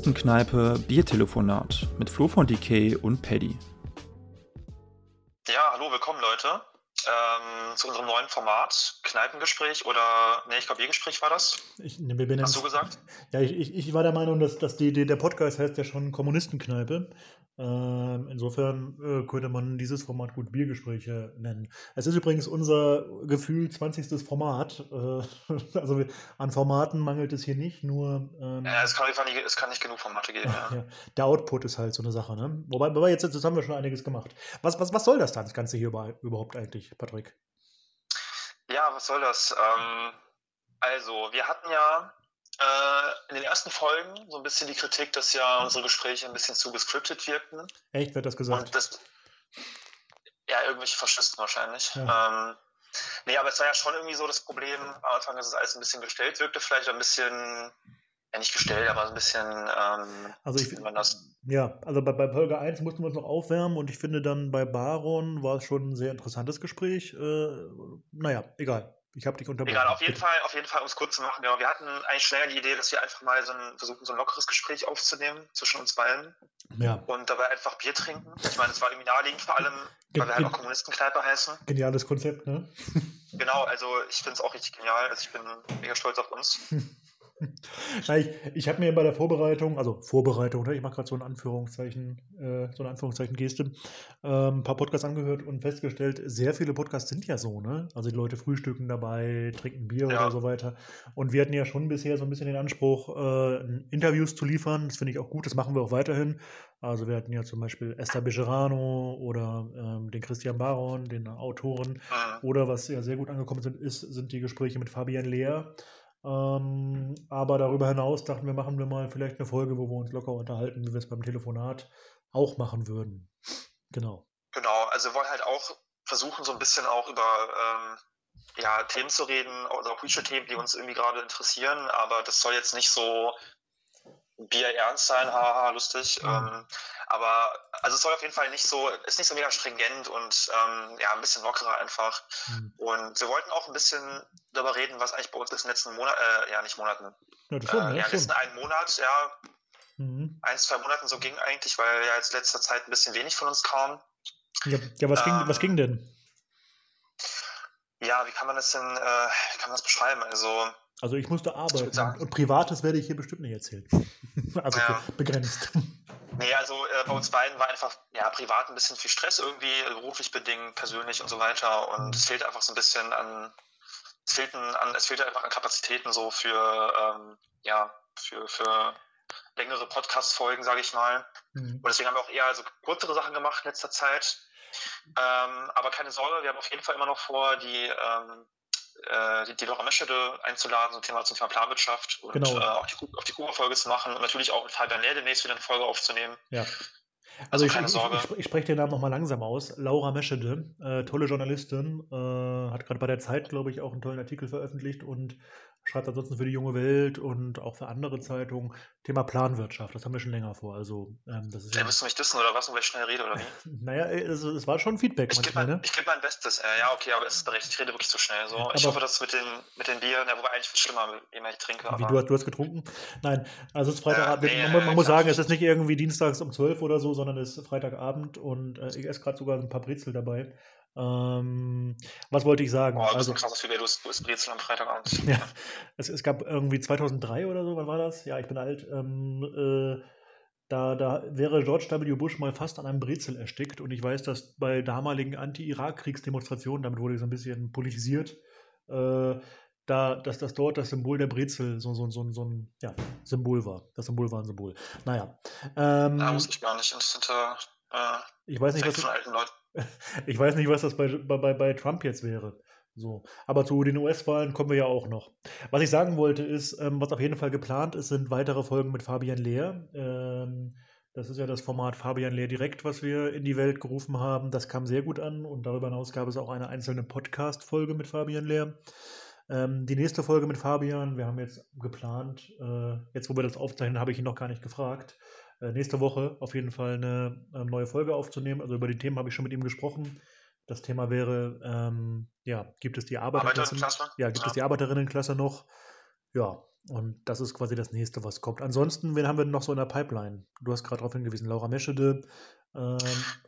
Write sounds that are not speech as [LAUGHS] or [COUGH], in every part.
Kommunistenkneipe Biertelefonat mit Flo von DK und Paddy. Kneipengespräch oder, nee, ich glaube, Biergespräch war das. Ich, ne, Hast du gesagt? Ja, ich, ich, ich war der Meinung, dass, dass die, die, der Podcast heißt ja schon Kommunistenkneipe. Ähm, insofern äh, könnte man dieses Format gut Biergespräche nennen. Es ist übrigens unser Gefühl 20. Format. Äh, [LAUGHS] also an Formaten mangelt es hier nicht, nur ähm, Ja, es kann, einfach nicht, es kann nicht genug Formate geben. Ja. ja, der Output ist halt so eine Sache. Ne? Wobei, wobei jetzt, jetzt haben wir schon einiges gemacht. Was, was, was soll das dann, das Ganze hier über, überhaupt eigentlich, Patrick? Ja, was soll das? Ähm, also, wir hatten ja äh, in den ersten Folgen so ein bisschen die Kritik, dass ja unsere Gespräche ein bisschen zu gescriptet wirkten. Echt, wird das gesagt? Das, ja, irgendwelche Faschisten wahrscheinlich. Ja. Ähm, nee, aber es war ja schon irgendwie so das Problem am Anfang, dass es alles ein bisschen gestellt wirkte, vielleicht ein bisschen, ja nicht gestellt, aber ein bisschen, ähm, Also ich, man das? Ja, also bei, bei Folge 1 mussten wir uns noch aufwärmen und ich finde dann bei Baron war es schon ein sehr interessantes Gespräch. Äh, naja, egal. Ich habe dich unterbrochen. Egal, auf jeden Bitte. Fall, auf jeden Fall, um es kurz zu machen, genau. Wir hatten eigentlich schnell die Idee, dass wir einfach mal so ein, versuchen, so ein lockeres Gespräch aufzunehmen zwischen uns beiden Ja, und dabei einfach Bier trinken. Ich meine, es war irgendwie naheliegend vor allem, weil wir halt auch Kommunistenkneipe heißen. geniales Konzept, ne? Genau, also ich finde es auch richtig genial. Also ich bin mega stolz auf uns. [LAUGHS] [LAUGHS] Ich ich habe mir bei der Vorbereitung, also Vorbereitung, ne, ich mache gerade so ein Anführungszeichen, äh, so eine Anführungszeichen-Geste, ähm, ein paar Podcasts angehört und festgestellt, sehr viele Podcasts sind ja so, ne? Also die Leute frühstücken dabei, trinken Bier Ja. oder so weiter. Und wir hatten ja schon bisher so ein bisschen den Anspruch, äh, Interviews zu liefern. Das finde ich auch gut, das machen wir auch weiterhin. Also wir hatten ja zum Beispiel Esther Bejerano oder ähm, den Christian Baron, den Autoren. Mhm. Oder was ja sehr gut angekommen sind, ist, sind die Gespräche mit Fabian Lehr. Ähm, aber darüber hinaus dachten wir, machen wir mal vielleicht eine Folge, wo wir uns locker unterhalten, wie wir es beim Telefonat auch machen würden. Genau. Genau, also wir wollen halt auch versuchen, so ein bisschen auch über ähm, ja, Themen zu reden, also auch politische Themen, die uns irgendwie gerade interessieren, aber das soll jetzt nicht so Bier ernst sein, haha, lustig. Mhm. Ähm, aber also es soll auf jeden Fall nicht so, ist nicht so mega stringent und ähm, ja, ein bisschen lockerer einfach. Hm. Und wir wollten auch ein bisschen darüber reden, was eigentlich bei uns in den letzten Monaten, äh, ja nicht Monaten, Ja, das äh, schon, ja, ne? schon. letzten einen Monat, ja, Mhm. ein, zwei Monaten so ging eigentlich, weil ja jetzt letzter Zeit ein bisschen wenig von uns kam. Ja, ja was, ging, Ähm, was ging denn? Ja, wie kann man das denn, äh, wie kann man das beschreiben? Also, Also ich musste arbeiten sagen- und Privates werde ich hier bestimmt nicht erzählen. [LAUGHS] also Ja. begrenzt. Nee, also äh, bei uns beiden war einfach, ja, privat ein bisschen viel Stress irgendwie, beruflich bedingt, persönlich und so weiter. Und Mhm. es fehlt einfach so ein bisschen an, es fehlten an, es fehlte einfach an Kapazitäten so für, ähm, ja, für, für längere Podcast-Folgen, sage ich mal. Mhm. Und deswegen haben wir auch eher so kürzere Sachen gemacht in letzter Zeit. Ähm, aber keine Sorge, wir haben auf jeden Fall immer noch vor, die, ähm, äh, die, die Laura Meschede einzuladen, ein Thema zum Thema Planwirtschaft und Genau. äh, auch die, auf die Kuba-Folge zu machen und natürlich auch mit Fabian Lehr demnächst wieder eine Folge aufzunehmen. Ja. Also Also ich, keine ich, Sorge. ich, ich spreche den Namen nochmal langsam aus. Laura Meschede, äh, tolle Journalistin, äh, hat gerade bei der Zeit, glaube ich, auch einen tollen Artikel veröffentlicht und schreibt ansonsten für die junge Welt und auch für andere Zeitungen Thema Planwirtschaft. Das haben wir schon länger vor. Also ähm, das ist Ja. ja, Müsst du mich dissen oder was, und ich schnell rede oder wie? [LAUGHS] naja, es, es war schon Feedback Ich gebe mein, ne? ich geb mein Bestes. Äh, ja, okay, aber es ist berechtigt. Ich rede wirklich zu schnell. So. ich Aber- hoffe, dass mit den, mit den Bieren, ja, wobei eigentlich viel schlimmer, je mehr ich trinke. Wie, du, hast- du hast getrunken? Nein, also es ist Freitagabend. Ja, nee, man, man äh, muss sagen, es ist nicht irgendwie dienstags um 12 oder so, sondern es ist Freitagabend und äh, ich esse gerade sogar ein paar Brezel dabei. Ähm, was wollte ich sagen? Boah, bist also, ein krasses Figür, du isst Brezel am Freitagabend. Ja, es, es gab irgendwie 2003 oder so, wann war das? Ja, ich bin alt. Ähm, äh, da, da wäre George W. Bush mal fast an einem Brezel erstickt und ich weiß, dass bei damaligen Anti-Irak-Kriegsdemonstrationen, damit wurde ich so ein bisschen politisiert, äh, da, dass das dort das Symbol der Brezel so, so, so, so ein ja, Symbol war. Das Symbol war ein Symbol. Naja. Ähm, Da wusste ich gar nicht. Interessanter äh, ich weiß nicht, was, von alten Leuten. Ich weiß nicht, was das bei, bei, bei- Trump jetzt wäre. So. Aber zu den US-Wahlen kommen wir ja auch noch. Was ich sagen wollte, ist, ähm, was auf jeden Fall geplant ist, sind weitere Folgen mit Fabian Lehr. Ähm, das ist ja das Format Fabian Lehr direkt, was wir in die Welt gerufen haben. Das kam sehr gut an und darüber hinaus gab es auch eine einzelne Podcast-Folge mit Fabian Lehr. Ähm, die nächste Folge mit Fabian, wir haben jetzt geplant, äh, jetzt wo wir das aufzeichnen, habe ich ihn noch gar nicht gefragt, nächste Woche auf jeden Fall eine ähm, neue Folge aufzunehmen. Also über die Themen habe ich schon mit ihm gesprochen. Das Thema wäre, ähm, ja, gibt es die Arbeiterinnenklasse? Arbeiterinnenklasse? Ja, gibt Ja. es die Arbeiterinnenklasse noch? Ja, Und das ist quasi das nächste, was kommt. Ansonsten, wen haben wir noch so in der Pipeline? Du hast gerade darauf hingewiesen, Laura Meschede. Ähm,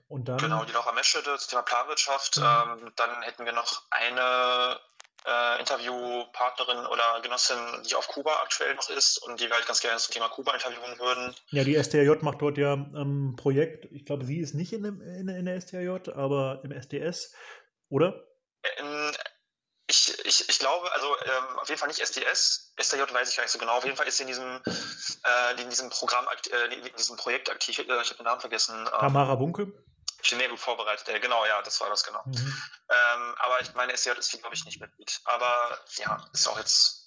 und dann. Genau, die Laura Meschede, das Thema Planwirtschaft. Mhm. Ähm, dann hätten wir noch eine äh, Interviewpartnerin oder Genossin, die auf Kuba aktuell noch ist und die wir halt ganz gerne zum Thema Kuba interviewen würden. Ja, die STRJ macht dort ja ein ähm, Projekt. Ich glaube, sie ist nicht in, dem, in, in der STRJ, aber im SDS, oder? In, ich, ich, ich glaube, also ähm, auf jeden Fall nicht SDS. STJ weiß ich gar nicht so genau. Auf jeden Fall ist sie in diesem, äh, in diesem Programm, äh, in diesem Projekt aktiv. Ich, ich habe den Namen vergessen. Ähm, Tamara Bunke? Gut vorbereitet. Äh, genau, ja, das war das genau. Mhm. Ähm, aber ich meine, STJ ist glaube ich, nicht Mitglied. Aber ja, ist auch jetzt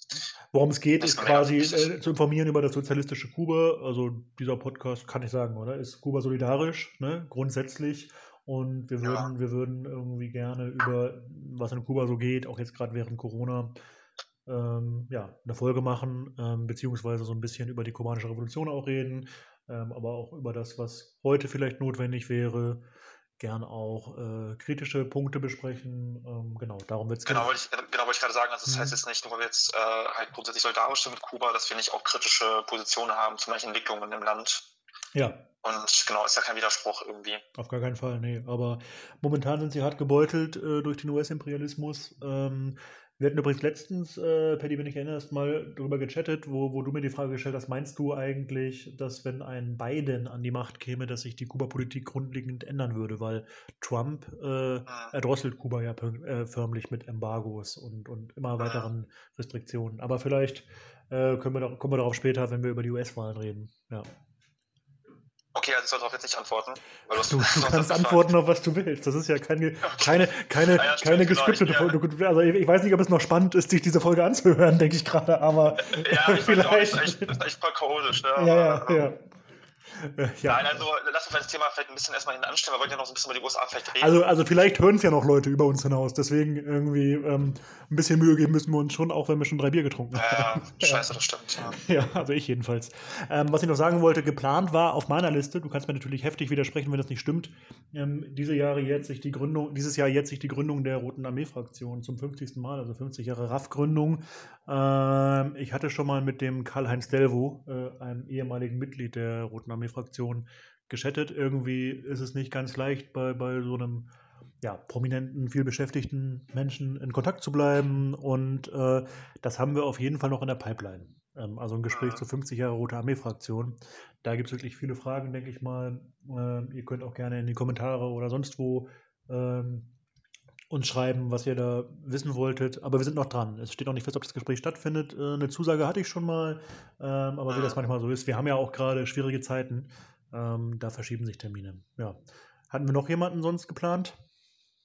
Worum es geht, ist quasi äh, zu informieren über das sozialistische Kuba. Also dieser Podcast kann ich sagen, oder? Ist Kuba solidarisch, ne? grundsätzlich. Und wir würden, ja. wir würden irgendwie gerne über, was in Kuba so geht, auch jetzt gerade während Corona, ähm, ja, eine Folge machen, ähm, beziehungsweise so ein bisschen über die kubanische Revolution auch reden, ähm, aber auch über das, was heute vielleicht notwendig wäre. Gern auch äh, kritische Punkte besprechen. Ähm, genau, darum wird es genau, wollte ich, genau, wollte ich gerade sagen. Also, das mhm. heißt jetzt nicht, nur weil wir jetzt äh, halt grundsätzlich solidarisch sind mit Kuba, dass wir nicht auch kritische Positionen haben zu manchen Entwicklungen im Land. Ja. Und genau, ist ja kein Widerspruch irgendwie. Auf gar keinen Fall, nee. Aber momentan sind sie hart gebeutelt äh, durch den US-Imperialismus. Ähm, wir hatten übrigens letztens, äh, Paddy, wenn ich erinnerst, mal darüber gechattet, wo, wo du mir die Frage gestellt hast, meinst du eigentlich, dass wenn ein Biden an die Macht käme, dass sich die Kuba-Politik grundlegend ändern würde? Weil Trump äh, ah. erdrosselt Kuba ja äh, förmlich mit Embargos und, und immer ah. weiteren Restriktionen. Aber vielleicht äh, können wir doch, kommen wir darauf später, wenn wir über die US-Wahlen reden. Ja. Okay, also ich soll darauf jetzt nicht antworten. Du, du [LAUGHS] kannst antworten auf was du willst. Das ist ja keine, keine, keine, ah ja, keine genau, geskriptete Folge. Also ich weiß nicht, ob es noch spannend ist, sich diese Folge anzuhören, denke ich gerade, aber ja, vielleicht. Auch, echt, echt parkodisch, ne? Ja, ja, ja. Ja. Nein, also lass uns das Thema vielleicht ein bisschen erstmal hinten anstellen, wir wollten ja noch so ein bisschen über die USA vielleicht reden. Also, also vielleicht hören es ja noch Leute über uns hinaus, deswegen irgendwie ähm, ein bisschen Mühe geben müssen wir uns schon, auch wenn wir schon drei Bier getrunken haben. [LAUGHS] Ja, scheiße, das stimmt. Ja, ja also ich jedenfalls. Ähm, was ich noch sagen wollte, geplant war auf meiner Liste, du kannst mir natürlich heftig widersprechen, wenn das nicht stimmt, ähm, diese Jahre jetzt sich die Gründung, dieses Jahr jetzt sich die Gründung der Roten Armee-Fraktion zum 50. Mal, also 50 Jahre RAF-Gründung. Ähm, ich hatte schon mal mit dem Karl-Heinz Delvo, äh, einem ehemaligen Mitglied der Roten Armee-Fraktion, geschattet. Irgendwie ist es nicht ganz leicht, bei, bei so einem ja, prominenten, vielbeschäftigten Menschen in Kontakt zu bleiben. Und äh, das haben wir auf jeden Fall noch in der Pipeline. Ähm, also ein Gespräch zu 50 Jahre Rote Armee-Fraktion. Da gibt es wirklich viele Fragen, denke ich mal. Ähm, ihr könnt auch gerne in die Kommentare oder sonst wo ähm, uns schreiben, was ihr da wissen wolltet. Aber wir sind noch dran. Es steht noch nicht fest, ob das Gespräch stattfindet. Äh, eine Zusage hatte ich schon mal, ähm, aber wie das manchmal so ist, wir haben ja auch gerade schwierige Zeiten. Ähm, da verschieben sich Termine. Ja. Hatten wir noch jemanden sonst geplant?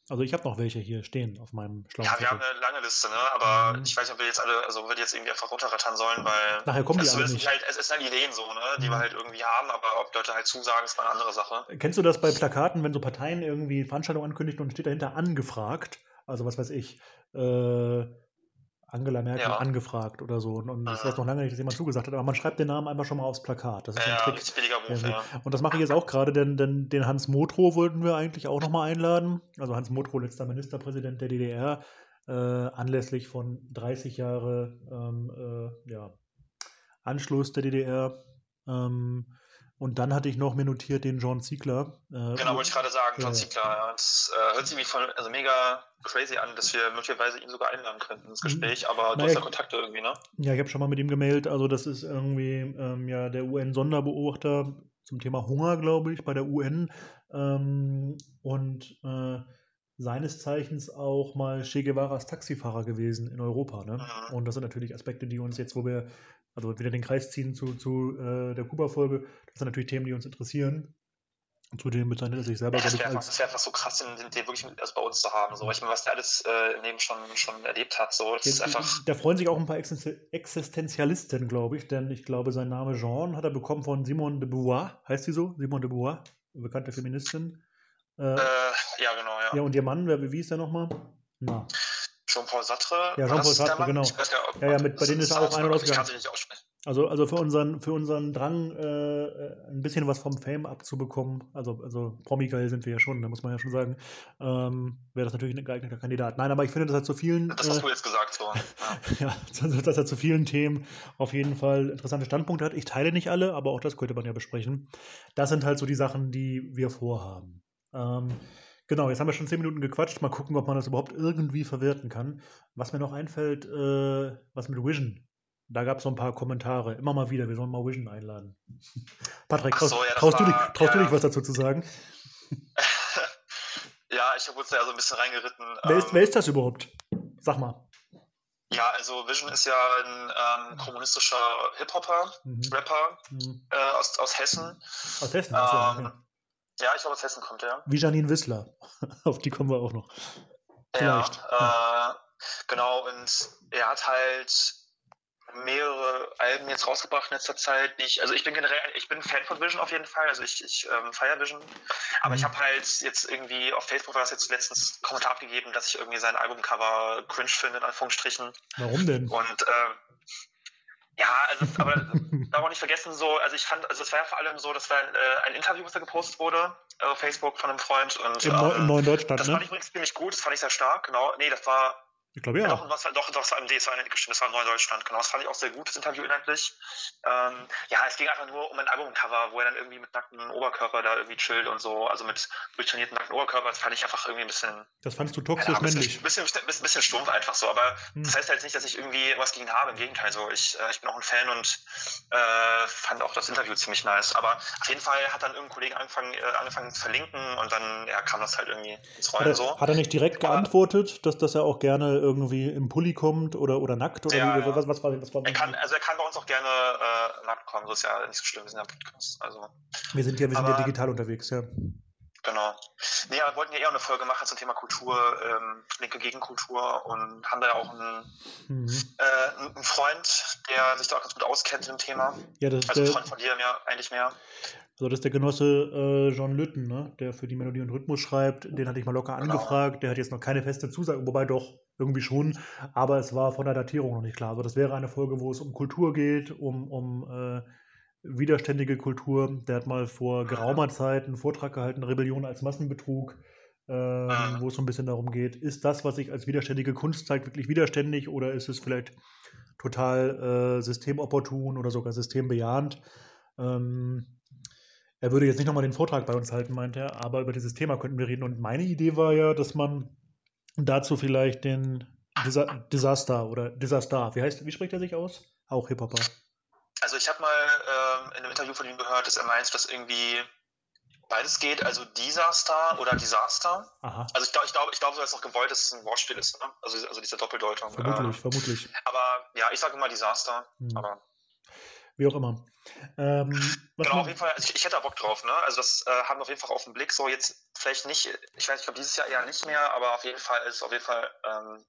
Also ich habe noch welche hier stehen auf meinem Schlauch. Ja, wir haben eine lange Liste, ne? aber mhm. ich weiß nicht, ob wir jetzt alle, also wir jetzt irgendwie einfach runterrattern sollen, weil Nachher kommen die alle nicht. Halt, es ist halt Ideen so, ne? die mhm. wir halt irgendwie haben, aber ob Leute halt zusagen, ist mal eine andere Sache. Kennst du das bei Plakaten, wenn so Parteien irgendwie Veranstaltungen ankündigen und steht dahinter angefragt? Also was weiß ich, äh, Angela Merkel ja. angefragt oder so. Und ich weiß noch lange nicht, dass jemand zugesagt hat, aber man schreibt den Namen einfach schon mal aufs Plakat. Das ist ja, ein Trick. billiger Move, ja. Und das mache ich jetzt auch gerade, denn, denn den Hans Motrow wollten wir eigentlich auch nochmal einladen. Also Hans Motrow, letzter Ministerpräsident der DDR, äh, anlässlich von 30 Jahre ähm, äh, ja, Anschluss der DDR. Ähm, und dann hatte ich noch mir notiert den John Ziegler. Äh, genau, wollte ich gerade sagen, John ja, Ziegler. Das äh, hört sich wie von, also mega crazy an, dass wir möglicherweise ihn sogar einladen könnten ins mhm. Gespräch, aber du naja, hast ja Kontakte irgendwie, ne? Ja, ich habe schon mal mit ihm gemeldet. Also das ist irgendwie ähm, ja der UN-Sonderbeobachter zum Thema Hunger, glaube ich, bei der UN. Ähm, und äh, seines Zeichens auch mal Che Guevaras Taxifahrer gewesen in Europa. Ne? Mhm. Und das sind natürlich Aspekte, die uns jetzt, wo wir also wieder den Kreis ziehen zu, zu äh, der Kuba-Folge. Das sind natürlich Themen, die uns interessieren. Zudem bezeichnet er sich selber, ja, das wäre einfach, wär einfach, so krass, den, den, wirklich also bei uns zu haben. So. Ich meine, was der alles äh, im Leben schon, schon erlebt hat. So. Das ja, ist einfach... Da freuen sich auch ein paar Existenzialisten, glaube ich, denn ich glaube, sein Name Jean hat er bekommen von Simone de Beauvoir. Heißt sie so? Simone de Beauvoir, bekannte Feministin. Äh, äh, ja, genau, ja. Ja, und ihr Mann, wer, wie ist der nochmal? Na. Jean-Paul Sartre. Ja, Jean-Paul Sartre, genau. Nicht, ja, ja, mit, bei denen ist auch einer rausgegangen. Also, also für unseren, für unseren Drang, äh, ein bisschen was vom Fame abzubekommen, also, also Promi-geil sind wir ja schon, da muss man ja schon sagen, ähm, wäre das natürlich ein geeigneter Kandidat. Nein, aber ich finde, das hat zu vielen. Das hast äh, du jetzt gesagt, so. [LAUGHS] Ja, ja dass er zu vielen Themen auf jeden Fall interessante Standpunkte hat. Ich teile nicht alle, aber auch das könnte man ja besprechen. Das sind halt so die Sachen, die wir vorhaben. Ähm, Genau, jetzt haben wir schon zehn Minuten gequatscht. Mal gucken, ob man das überhaupt irgendwie verwerten kann. Was mir noch einfällt, äh, was mit Vision. Da gab es so ein paar Kommentare. Immer mal wieder. Wir sollen mal Vision einladen. [LAUGHS] Patrick, so, ja, traust, war, du, dich, traust ja. du dich was dazu zu sagen? [LAUGHS] ja, ich habe uns da ja so ein bisschen reingeritten. Wer ist, ähm, wer ist das überhaupt? Sag mal. Ja, also Vision ist ja ein ähm, kommunistischer Hip-Hopper, mhm. Rapper mhm. Äh, aus, aus Hessen. Aus Hessen, ähm, okay. Ja, ich glaube, aus Hessen kommt er. Wie Janine Wissler. [LAUGHS] Auf die kommen wir auch noch. Vielleicht. Ja, äh, genau. Und er hat halt mehrere Alben jetzt rausgebracht in letzter Zeit. Ich, also ich bin generell, ich bin Fan von Vision auf jeden Fall. Also ich, ich ähm, feiere Vision. Aber mhm. ich habe halt jetzt irgendwie auf Facebook war das jetzt letztens Kommentar abgegeben, dass ich irgendwie sein Albumcover cringe finde, in Anführungsstrichen. Warum denn? Und äh, ja, also, aber darf auch nicht vergessen, so, also ich fand, also es war ja vor allem so, das war ein, äh, ein Interview, was da gepostet wurde auf Facebook von einem Freund. Und, Im, ähm, im neuen Deutschland, Das ne? fand ich übrigens ziemlich gut, das fand ich sehr stark, genau. Nee, das war ich glaube ja. Doch, was, doch, doch, das war MD, das war, das war Neudeutschland, genau. Das fand ich auch sehr gut, das Interview inhaltlich. Ähm, ja, es ging einfach nur um ein Albumcover, wo er dann irgendwie mit nacktem Oberkörper da irgendwie chillt und so, also mit durchtrainierten nackten Oberkörper. Das fand ich einfach irgendwie ein bisschen. Das fandest du toxisch ja, männlich? Ein bisschen, bisschen, bisschen, bisschen stumpf einfach so, aber hm. das heißt halt nicht, dass ich irgendwie was gegen habe. Im Gegenteil, so. Ich, äh, ich bin auch ein Fan und äh, fand auch das Interview ziemlich nice. Aber auf jeden Fall hat dann irgendein Kollege angefangen, äh, angefangen zu verlinken und dann ja, kam das halt irgendwie ins Rollen hat er, so. Hat er nicht direkt aber, geantwortet, dass, dass er auch gerne irgendwie im Pulli kommt oder, oder nackt? Oder ja, wie, was, was, war, was war er kann, Also er kann bei uns auch gerne äh, nackt kommen, so ist ja nicht so schlimm, wir sind ja Podcast. Also. Wir sind ja, wir sind ja digital unterwegs, ja. Genau. Nee, wir wollten ja eher eine Folge machen zum Thema Kultur, ähm, linke Gegenkultur und haben da ja auch einen, mhm. äh, einen Freund, der sich da auch ganz gut auskennt im Thema. Ja, das ist also ein Freund von dir mehr, eigentlich mehr. So, das ist der Genosse äh, John Lütten, ne? der für die Melodie und Rhythmus schreibt. Den hatte ich mal locker genau. angefragt. Der hat jetzt noch keine feste Zusage, wobei doch irgendwie schon. Aber es war von der Datierung noch nicht klar. Also das wäre eine Folge, wo es um Kultur geht, um, um äh, widerständige Kultur. Der hat mal vor geraumer Zeit einen Vortrag gehalten, Rebellion als Massenbetrug, äh, wo es so ein bisschen darum geht, ist das, was sich als widerständige Kunst zeigt, wirklich widerständig oder ist es vielleicht total äh, systemopportun oder sogar systembejahend? Ähm, er würde jetzt nicht nochmal den Vortrag bei uns halten, meint er, aber über dieses Thema könnten wir reden. Und meine Idee war ja, dass man dazu vielleicht den Disa Disaster oder Disaster, wie heißt, wie spricht er sich aus? Auch Hip-Hopper. Also ich habe mal ähm, in einem Interview von ihm gehört, dass er meint, dass irgendwie beides geht, also Disaster oder Disaster. Aha. Also ich glaube, ich glaube, ich glaube, so ist noch gewollt, dass es ein Wortspiel ist, ne? also, also diese Doppeldeutung. Vermutlich, ähm, vermutlich. Aber ja, ich sage immer Disaster. Hm. Aber wie auch immer. Ähm, genau, auf jeden Fall, ich, ich, hätte da Bock drauf, ne? Also das äh, haben wir auf jeden Fall auf den Blick. So jetzt vielleicht nicht, ich weiß, ich glaube dieses Jahr eher nicht mehr, aber auf jeden Fall ist auf jeden Fall ähm,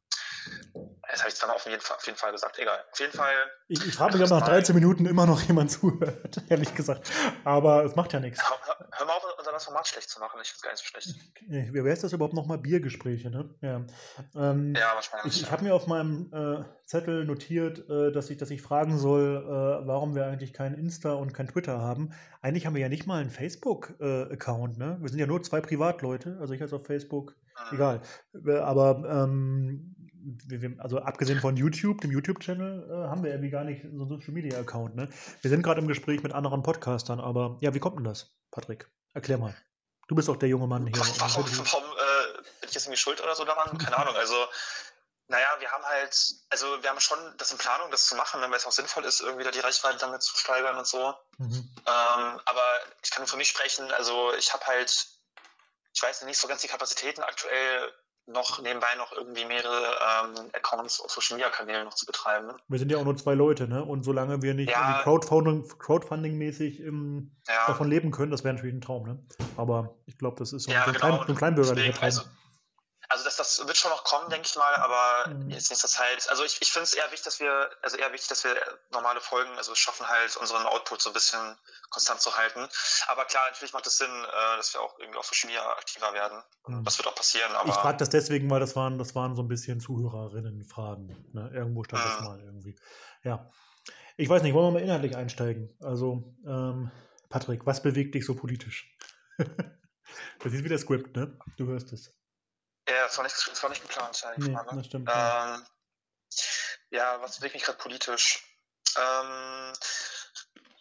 das habe ich zwar auf jeden, Fall, auf jeden Fall gesagt. Egal. Auf jeden Fall. Ich, ich frage mich, ob nach 13 Minuten immer noch jemand [LAUGHS] zuhört, ehrlich gesagt. Aber es macht ja nichts. Hör, hör mal auf, unser Format schlecht zu machen. Ich finde es gar nicht so schlecht. Wie wäre es das überhaupt nochmal? Biergespräche, ne? Ja, ähm, ja wahrscheinlich. Ich, ich habe mir auf meinem äh, Zettel notiert, äh, dass, ich, dass ich fragen soll, äh, warum wir eigentlich kein Insta und kein Twitter haben. Eigentlich haben wir ja nicht mal einen Facebook-Account, ne? Wir sind ja nur zwei Privatleute. Also ich als auf Facebook. Mhm. Egal. Aber ähm, also abgesehen von YouTube, dem YouTube-Channel, äh, haben wir irgendwie gar nicht so einen Social Media-Account. Ne? Wir sind gerade im Gespräch mit anderen Podcastern, aber ja, wie kommt denn das, Patrick? Erklär mal. Du bist doch der junge Mann hier. Warum, warum äh, bin ich jetzt irgendwie schuld oder so daran? Keine Ahnung. Also, naja, wir haben halt, also wir haben schon das in Planung, das zu machen, wenn es auch sinnvoll ist, irgendwie da die Reichweite damit zu steigern und so. Mhm. Ähm, aber ich kann nur für mich sprechen, also ich habe halt, ich weiß nicht so ganz die Kapazitäten aktuell noch nebenbei noch irgendwie mehrere ähm, Accounts auf Social Media Kanälen noch zu betreiben. Wir sind ja auch nur zwei Leute, ne? Und solange wir nicht ja, Crowdfunding, Crowdfunding-mäßig ja. davon leben können, das wäre natürlich ein Traum, ne? Aber ich glaube, das ist so, ja, ein, genau. klein, so ein kleinbürgerlicher Traum. Also, also das, das wird schon noch kommen, denke ich mal, aber mhm. jetzt nächster Zeit. Also ich, ich finde es eher wichtig, dass wir, also eher wichtig, dass wir normale Folgen, also schaffen halt unseren Output so ein bisschen konstant zu halten. Aber klar, natürlich macht es Sinn, äh, dass wir auch irgendwie auf Social Media aktiver werden. Mhm. Das wird auch passieren. Aber ich frage das deswegen, weil das waren, das waren so ein bisschen Zuhörerinnen-Fragen. Ne? Irgendwo stand mhm. das mal irgendwie. Ja. Ich weiß nicht, wollen wir mal inhaltlich einsteigen? Also, ähm, Patrick, was bewegt dich so politisch? [LAUGHS] das ist wieder Script, ne? Du hörst es. Ja, das war nicht, das war nicht geplant, sag Nee, mal, ne? das stimmt. Ähm, ja, was bewegt mich gerade politisch? Ähm,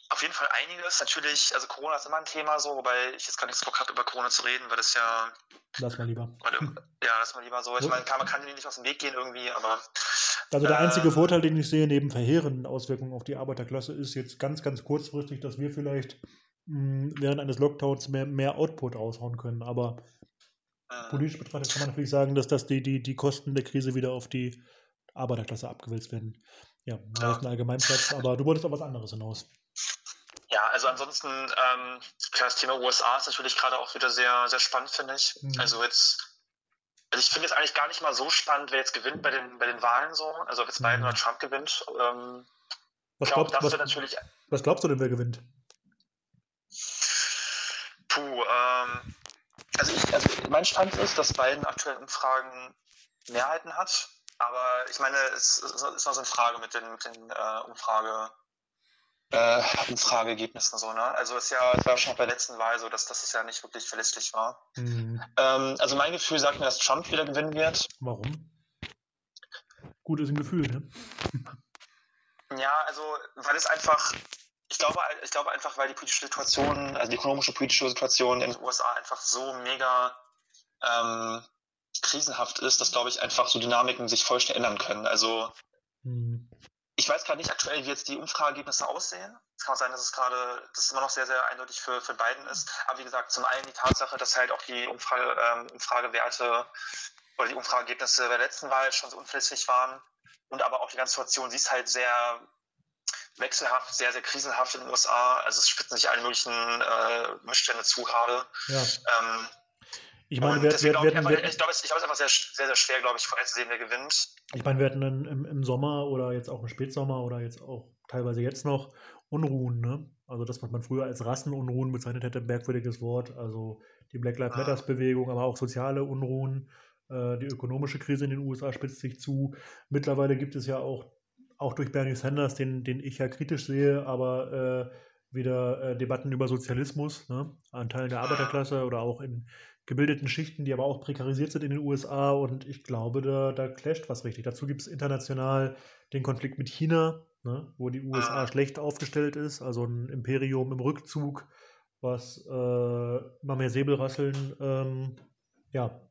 auf jeden Fall einiges. Natürlich, also Corona ist immer ein Thema so, wobei ich jetzt gar nicht so Bock habe, über Corona zu reden, weil das ja, Lass mal lieber. ja, das ist mal lieber so. Ich meine, klar, man kann denen nicht aus dem Weg gehen irgendwie, aber Also der einzige Ähm, Vorteil, den ich sehe, neben verheerenden Auswirkungen auf die Arbeiterklasse, ist jetzt ganz, ganz kurzfristig, dass wir vielleicht mh, während eines Lockdowns mehr, mehr Output raushauen können. Aber politisch betrachtet kann man natürlich sagen, dass das die, die, die Kosten der Krise wieder auf die Arbeiterklasse abgewälzt werden. Ja, das Ja. ist ein Allgemeinplatz, aber du wolltest auf was anderes hinaus. ja, also ansonsten, ähm, das Thema USA ist natürlich gerade auch wieder sehr, sehr spannend, finde ich. Mhm. Also jetzt, also ich finde es eigentlich gar nicht mal so spannend, wer jetzt gewinnt bei den, bei den Wahlen so, also ob jetzt Biden Mhm. oder Trump gewinnt. Ähm, Was auch glaubst, was, natürlich was glaubst du denn, wer gewinnt? Puh, ähm, also, ich, also mein Stand ist, dass Biden aktuell in Umfragen Mehrheiten hat. Aber ich meine, es ist, noch so eine Frage mit den, mit den äh, Umfrage, äh, Umfrageergebnissen so, ne? Also es ist ja, es war schon bei der letzten Wahl so, dass, dass es ja nicht wirklich verlässlich war. Hm, Ähm, also mein Gefühl sagt mir, dass Trump wieder gewinnen wird. warum? Gut ist ein Gefühl, ne? Ja, also weil es einfach, ich glaube, ich glaube einfach, weil die politische Situation, also die ökonomische politische Situation in den USA einfach so mega ähm, krisenhaft ist, dass glaube ich einfach so Dynamiken sich voll schnell ändern können. Also Hm, ich weiß gerade nicht aktuell, wie jetzt die Umfrageergebnisse aussehen. Es kann auch sein, dass es gerade, dass es immer noch sehr, sehr eindeutig für, für Biden ist. Aber wie gesagt, zum einen die Tatsache, dass halt auch die Umfrage, ähm, Umfragewerte oder die Umfrageergebnisse der letzten Wahl schon so unverlässlich waren. Und aber auch die ganze Situation, sie ist halt sehr wechselhaft, sehr, sehr krisenhaft in den USA. Also es spitzen sich alle möglichen äh, Missstände zu gerade. ja, Ähm, ich meine, wir, deswegen wir, glaube ich, wir, wir, ich glaube, es, ich glaube, es ist einfach sehr, sehr, sehr schwer, glaube ich, vorherzusehen, wer gewinnt. Ich meine, wir hatten dann im, im Sommer oder jetzt auch im Spätsommer oder jetzt auch teilweise jetzt noch Unruhen, ne? Also das, was man früher als Rassenunruhen bezeichnet hätte, merkwürdiges Wort. Also die Black Lives. Matters Bewegung, aber auch soziale Unruhen. Äh, die ökonomische Krise in den USA spitzt sich zu. Mittlerweile gibt es ja auch, auch durch Bernie Sanders, den, den ich ja kritisch sehe, aber äh, wieder äh, Debatten über Sozialismus, ne? An Teilen der Arbeiterklasse oder auch in gebildeten Schichten, die aber auch prekarisiert sind in den USA und ich glaube, da, da clasht was richtig. Dazu gibt es international den Konflikt mit China, ne, wo die USA Ah. schlecht aufgestellt ist, also ein Imperium im Rückzug, was äh, immer mehr Säbelrasseln ähm, ja,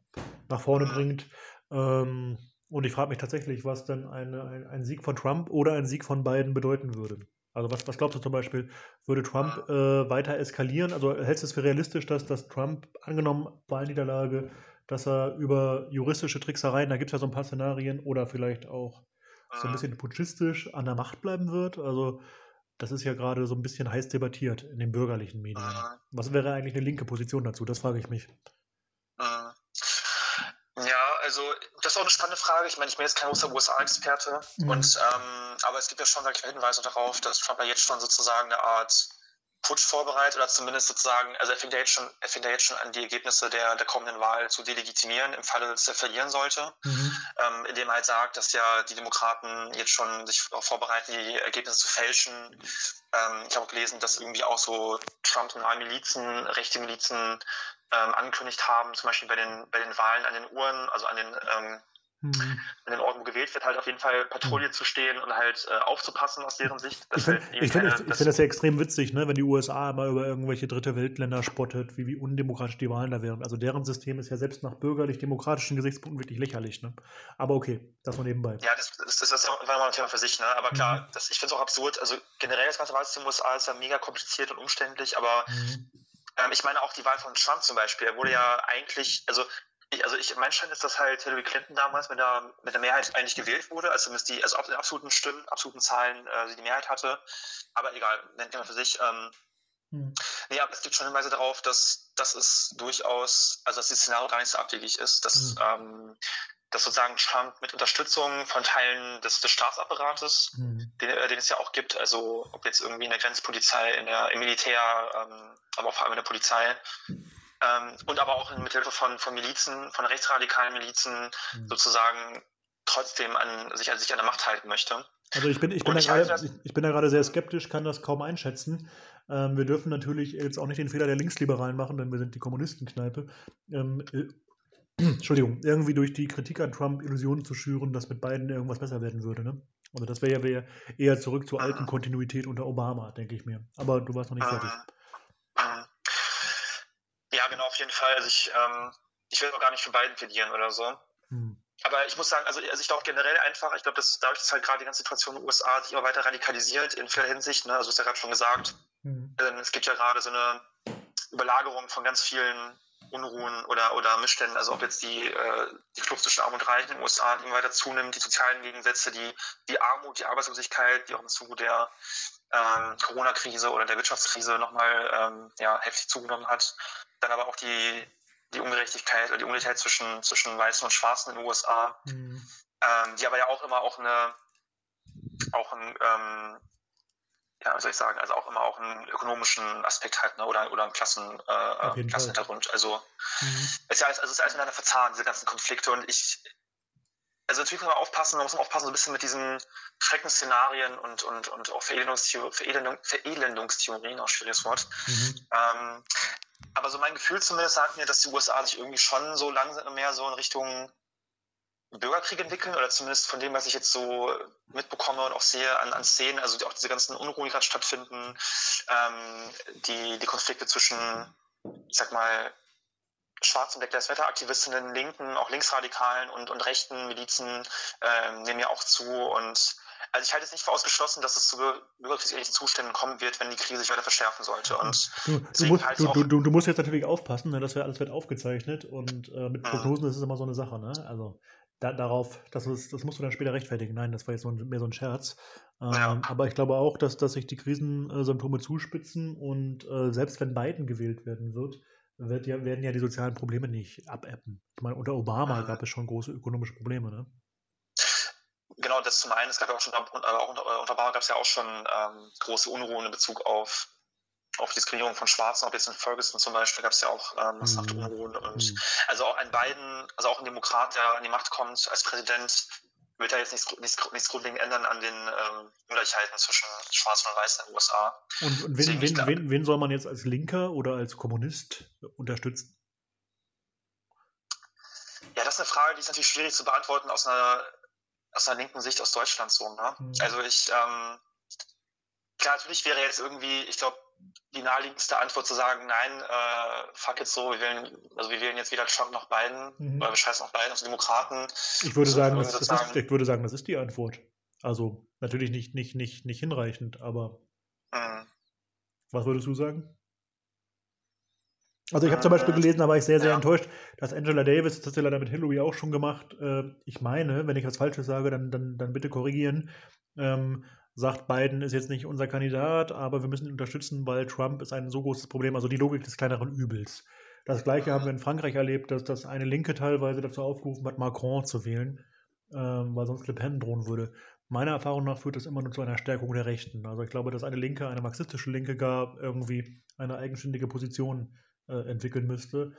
nach vorne Ah. bringt. Ähm, und ich frage mich tatsächlich, was dann eine, ein, ein Sieg von Trump oder ein Sieg von Biden bedeuten würde. Also was, was glaubst du zum Beispiel, würde Trump äh, weiter eskalieren? Also hältst du es für realistisch, dass, dass Trump, angenommen Wahlniederlage, dass er über juristische Tricksereien, da gibt es ja so ein paar Szenarien, oder vielleicht auch so ein Mhm. bisschen putschistisch an der Macht bleiben wird? Also das ist ja gerade so ein bisschen heiß debattiert in den bürgerlichen Medien. Mhm. Was wäre eigentlich eine linke Position dazu? Das frage ich mich. Also das ist auch eine spannende Frage. Ich meine, ich bin jetzt kein großer USA-Experte, Mhm. und ähm, aber es gibt ja schon, sag ich mal, Hinweise darauf, dass Trump ja jetzt schon sozusagen eine Art Putsch vorbereitet oder zumindest sozusagen, also er fängt ja jetzt schon, er fängt ja jetzt schon an, die Ergebnisse der, der kommenden Wahl zu delegitimieren, im Falle, dass er verlieren sollte, Mhm. ähm, indem er halt sagt, dass ja die Demokraten jetzt schon sich darauf vorbereiten, die Ergebnisse zu fälschen. Ähm, ich habe auch gelesen, dass irgendwie auch so Trump-nahe Milizen, rechte Milizen ähm, angekündigt haben, zum Beispiel bei den, bei den Wahlen an den Uhren, also an den, ähm, Mhm. an den Orten, wo gewählt wird, halt auf jeden Fall Patrouille zu stehen und halt äh, aufzupassen aus deren Sicht. Ich finde halt ich find, keine- ich, ich dass- find das ja extrem witzig, ne, wenn die USA immer über irgendwelche dritte Weltländer spottet, wie, wie undemokratisch die Wahlen da wären. Also deren System ist ja selbst nach bürgerlich-demokratischen Gesichtspunkten wirklich lächerlich. Ne? Aber okay, das nur nebenbei. Ja, das, das, das ist ja mal ein Thema für sich, ne? Aber klar, Mhm. das, ich finde es auch absurd. Also generell das ganze Wahlsystem USA ist ja mega kompliziert und umständlich, aber Mhm. Ähm, ich meine auch die Wahl von Trump zum Beispiel, er wurde ja eigentlich, also ich, also ich, mein Stand ist, dass halt Hillary Clinton damals mit der, mit der Mehrheit eigentlich gewählt wurde, also zumindest die, also den absoluten Stimmen, absoluten Zahlen äh, sie die Mehrheit hatte. Aber egal, nennt man für sich. Ähm, Mhm. Nee, aber es gibt schon Hinweise darauf, dass, dass es durchaus, also dass das Szenario gar nicht so abwegig ist, dass, Mhm. ähm, dass sozusagen Trump mit Unterstützung von Teilen des, des Staatsapparates, Mhm. den, äh, den es ja auch gibt, also ob jetzt irgendwie in der Grenzpolizei, in der, im Militär, ähm, aber auch vor allem in der Polizei, ähm, und aber auch mit Hilfe von, von Milizen, von rechtsradikalen Milizen Mhm. sozusagen trotzdem an sich, an sich an der Macht halten möchte. Also ich bin, ich bin, da, grade, ich, ich bin da gerade sehr skeptisch, kann das kaum einschätzen. Ähm, wir dürfen natürlich jetzt auch nicht den Fehler der Linksliberalen machen, denn wir sind die Kommunistenkneipe. Ähm, äh, Entschuldigung, irgendwie durch die Kritik an Trump Illusionen zu schüren, dass mit beiden irgendwas besser werden würde. Ne? Also das wäre ja wär eher zurück zur alten Kontinuität unter Obama, denke ich mir. Aber du warst noch nicht fertig. Ja, genau, auf jeden Fall. Also ich, ähm, ich will auch gar nicht für beiden plädieren oder so. Hm. Aber ich muss sagen, also, also ich glaube generell einfach, ich glaube, dass dadurch, dass halt gerade die ganze Situation in den USA sich immer weiter radikalisiert in vieler Hinsicht, ne? also du hast ja gerade schon gesagt, hm. es gibt ja gerade so eine Überlagerung von ganz vielen Unruhen oder, oder Missständen, also ob jetzt die, äh, die Kluft zwischen Arm und Reich in den USA immer weiter zunimmt, die sozialen Gegensätze, die, die Armut, die Arbeitslosigkeit, die auch im Zuge der ähm, Corona-Krise oder der Wirtschaftskrise nochmal ähm, ja, heftig zugenommen hat. Dann aber auch die, die Ungerechtigkeit oder die Ungleichheit zwischen, zwischen Weißen und Schwarzen in den USA, mhm. ähm, die aber ja auch immer auch eine auch ein ähm, ja, wie soll ich sagen, also auch immer auch einen ökonomischen Aspekt hat, ne? oder, oder einen Klassen, äh, Klassenhintergrund. Also, mhm. es ist ja alles, also es ist alles miteinander verzahnt, diese ganzen Konflikte. Und ich, also natürlich muss man aufpassen, man muss aufpassen, so ein bisschen mit diesen Schreckensszenarien und, und, und auch Verelendungstheorien, Verelendung, Verelendungstheorien, auch schwieriges Wort. Mhm. Ähm, aber so mein Gefühl zumindest sagt mir, dass die USA sich irgendwie schon so langsam mehr so in Richtung Bürgerkrieg entwickeln oder zumindest von dem, was ich jetzt so mitbekomme und auch sehe an, an Szenen, also auch diese ganzen Unruhen, die gerade stattfinden, ähm, die, die Konflikte zwischen, ich sag mal, schwarzen Black Lives Matter Aktivistinnen, Linken, auch Linksradikalen und, und rechten Milizen ähm, nehmen ja auch zu und also ich halte es nicht für ausgeschlossen, dass es zu bürgerkriegsähnlichen Zuständen kommen wird, wenn die Krise sich weiter verschärfen sollte. Und du, du, musst, du, du, du, musst jetzt natürlich aufpassen, ne? das wird, alles wird aufgezeichnet und äh, mit. Prognosen mhm. ist es immer so eine Sache. Ne? Also da, darauf, das, ist, das musst du dann später rechtfertigen. Nein, das war jetzt so ein, mehr so ein Scherz. Ähm, ja. Aber ich glaube auch, dass, dass sich die Krisensymptome zuspitzen und äh, selbst wenn Biden gewählt werden wird, wird ja, werden ja die sozialen Probleme nicht abappen. Ich meine, unter Obama mhm. gab es schon große ökonomische Probleme, ne? Genau, das zum einen, es gab ja auch schon, aber auch unter, unter Obama gab es ja auch schon ähm, große Unruhen in Bezug auf auf Diskriminierung von Schwarzen, ob jetzt in Ferguson zum Beispiel, gab es ja auch ähm, massenhafte mhm. Unruhen. Und mhm. also auch ein Biden, also auch ein Demokrat, der an die Macht kommt als Präsident, wird da jetzt nichts, nichts, nichts grundlegend ändern an den ähm, Ungleichheiten zwischen Schwarzen und Weißen in den USA. Und, und wen, wen, wen, wen, soll man jetzt als Linker oder als Kommunist unterstützen? Ja, das ist eine Frage, die ist natürlich schwierig zu beantworten aus einer, aus einer linken Sicht aus Deutschland so. Ne? Mhm. Also ich, ähm, klar, natürlich wäre jetzt irgendwie, ich glaube, die naheliegendste Antwort zu sagen, nein, äh, fuck it so, wir wählen, also wir wählen jetzt weder Trump noch Biden, mhm. oder wir scheißen noch Biden, also Demokraten. Ich würde, sagen, das, das ist, ich würde sagen, das ist die Antwort. Also natürlich nicht, nicht, nicht, nicht hinreichend, aber mhm. was würdest du sagen? Also ich habe zum Beispiel gelesen, da war ich sehr, sehr ja. enttäuscht, dass Angela Davis, das hat sie leider mit Hillary auch schon gemacht, äh, ich meine, wenn ich was Falsches sage, dann, dann, dann bitte korrigieren, ähm, sagt, Biden ist jetzt nicht unser Kandidat, aber wir müssen ihn unterstützen, weil Trump ist ein so großes Problem, also die Logik des kleineren Übels. Das gleiche haben wir in Frankreich erlebt, dass das eine Linke teilweise dazu aufgerufen hat, Macron zu wählen, ähm, weil sonst Le Pen drohen würde. Meiner Erfahrung nach führt das immer nur zu einer Stärkung der Rechten. Also ich glaube, dass eine Linke, eine marxistische Linke gar irgendwie eine eigenständige Position äh, entwickeln müsste.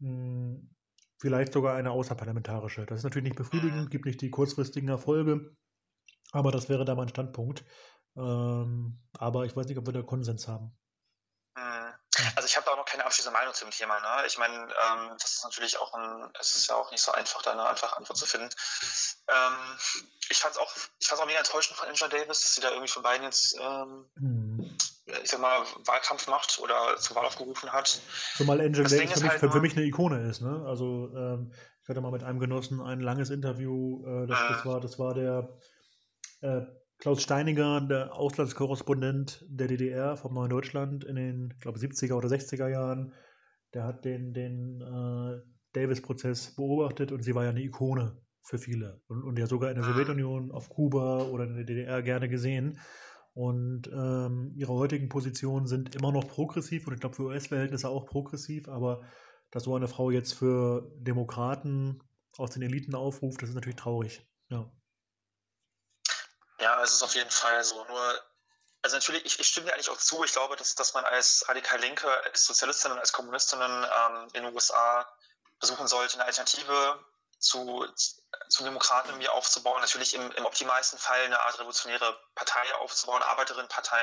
Hm, vielleicht sogar eine außerparlamentarische. Das ist natürlich nicht befriedigend, gibt nicht die kurzfristigen Erfolge, aber das wäre da mein Standpunkt. Ähm, aber ich weiß nicht, ob wir da Konsens haben. Hm. Also ich habe da auch noch keine abschließende Meinung zu dem Thema. Ne? Ich meine, ähm, das ist natürlich auch ein, es ist ja auch nicht so einfach, da eine einfache Antwort zu finden. Ähm, ich fand es auch, ich fand's auch mega enttäuschend von Angela Davis, dass sie da irgendwie von beiden jetzt, ähm, hm. ich sag mal, Wahlkampf macht oder zur Wahl aufgerufen hat. Zumal Angela Davis für mich, halt für, für mich, eine Ikone ist. Ne? Also ähm, ich hatte mal mit einem Genossen ein langes Interview, äh, das, äh, das, war, das war der äh, Klaus Steiniger, der Auslandskorrespondent der DDR vom Neuen Deutschland in den, ich glaube, 70er oder 60er Jahren, der hat den, den äh, Davis-Prozess beobachtet und sie war ja eine Ikone für viele und, und ja sogar in der ah. Sowjetunion, auf Kuba oder in der DDR gerne gesehen. Und ähm, ihre heutigen Positionen sind immer noch progressiv und ich glaube für US-Verhältnisse auch progressiv, aber dass so eine Frau jetzt für Demokraten aus den Eliten aufruft, das ist natürlich traurig. Ja. Ja, es ist auf jeden Fall so. Nur, also natürlich, ich, ich stimme dir eigentlich auch zu. Ich glaube, dass, dass man als radikal Linke, als Sozialistinnen, als Kommunistinnen ähm, in den USA versuchen sollte, eine Alternative zu, zu Demokraten irgendwie aufzubauen, natürlich im, im optimalsten Fall eine Art revolutionäre Partei aufzubauen, Arbeiterinnenpartei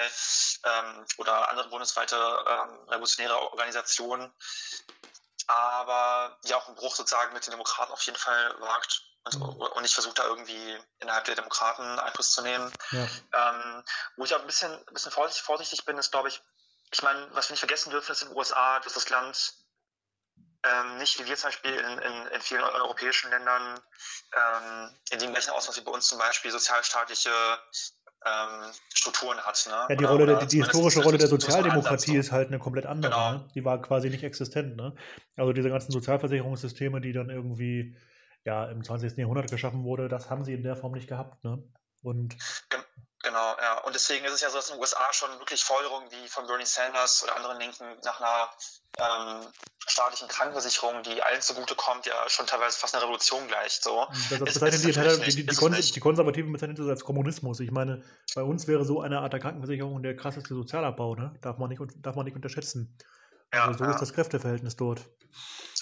ähm, oder andere bundesweite ähm, revolutionäre Organisationen, aber die auch einen Bruch sozusagen mit den Demokraten auf jeden Fall wagt und, mhm. und ich versuche da irgendwie innerhalb der Demokraten Einfluss zu nehmen. Ja. Ähm, wo ich auch ein bisschen, ein bisschen vorsichtig, vorsichtig bin, ist, glaube ich, ich meine, was wir nicht vergessen dürfen, ist in den USA, dass das Land ähm, nicht wie wir zum Beispiel in, in, in vielen europäischen Ländern ähm, in dem gleichen Ausmaß wie bei uns zum Beispiel sozialstaatliche ähm, Strukturen hat. Ne? Ja, die, Rolle, oder, die, die historische Rolle der Sozialdemokratie ist halt eine komplett andere. Genau. Ne? Die war quasi nicht existent. Ne? Also diese ganzen Sozialversicherungssysteme, die dann irgendwie ja im 20. Jahrhundert geschaffen wurde, das haben sie in der Form nicht gehabt. Ne? Und Genau, ja. Und deswegen ist es ja so, dass in den USA schon wirklich Forderungen wie von Bernie Sanders oder anderen Linken nach einer ähm, staatlichen Krankenversicherung, die allen zugutekommt, ja schon teilweise fast eine Revolution gleicht. So. Das, das bezeichnet die, die, die, die, Kon die Konservativen bezeichnen das als Kommunismus. Ich meine, bei uns wäre so eine Art der Krankenversicherung der krasseste Sozialabbau, ne? Darf man nicht, darf man nicht unterschätzen. Ja, also so ja. ist das Kräfteverhältnis dort.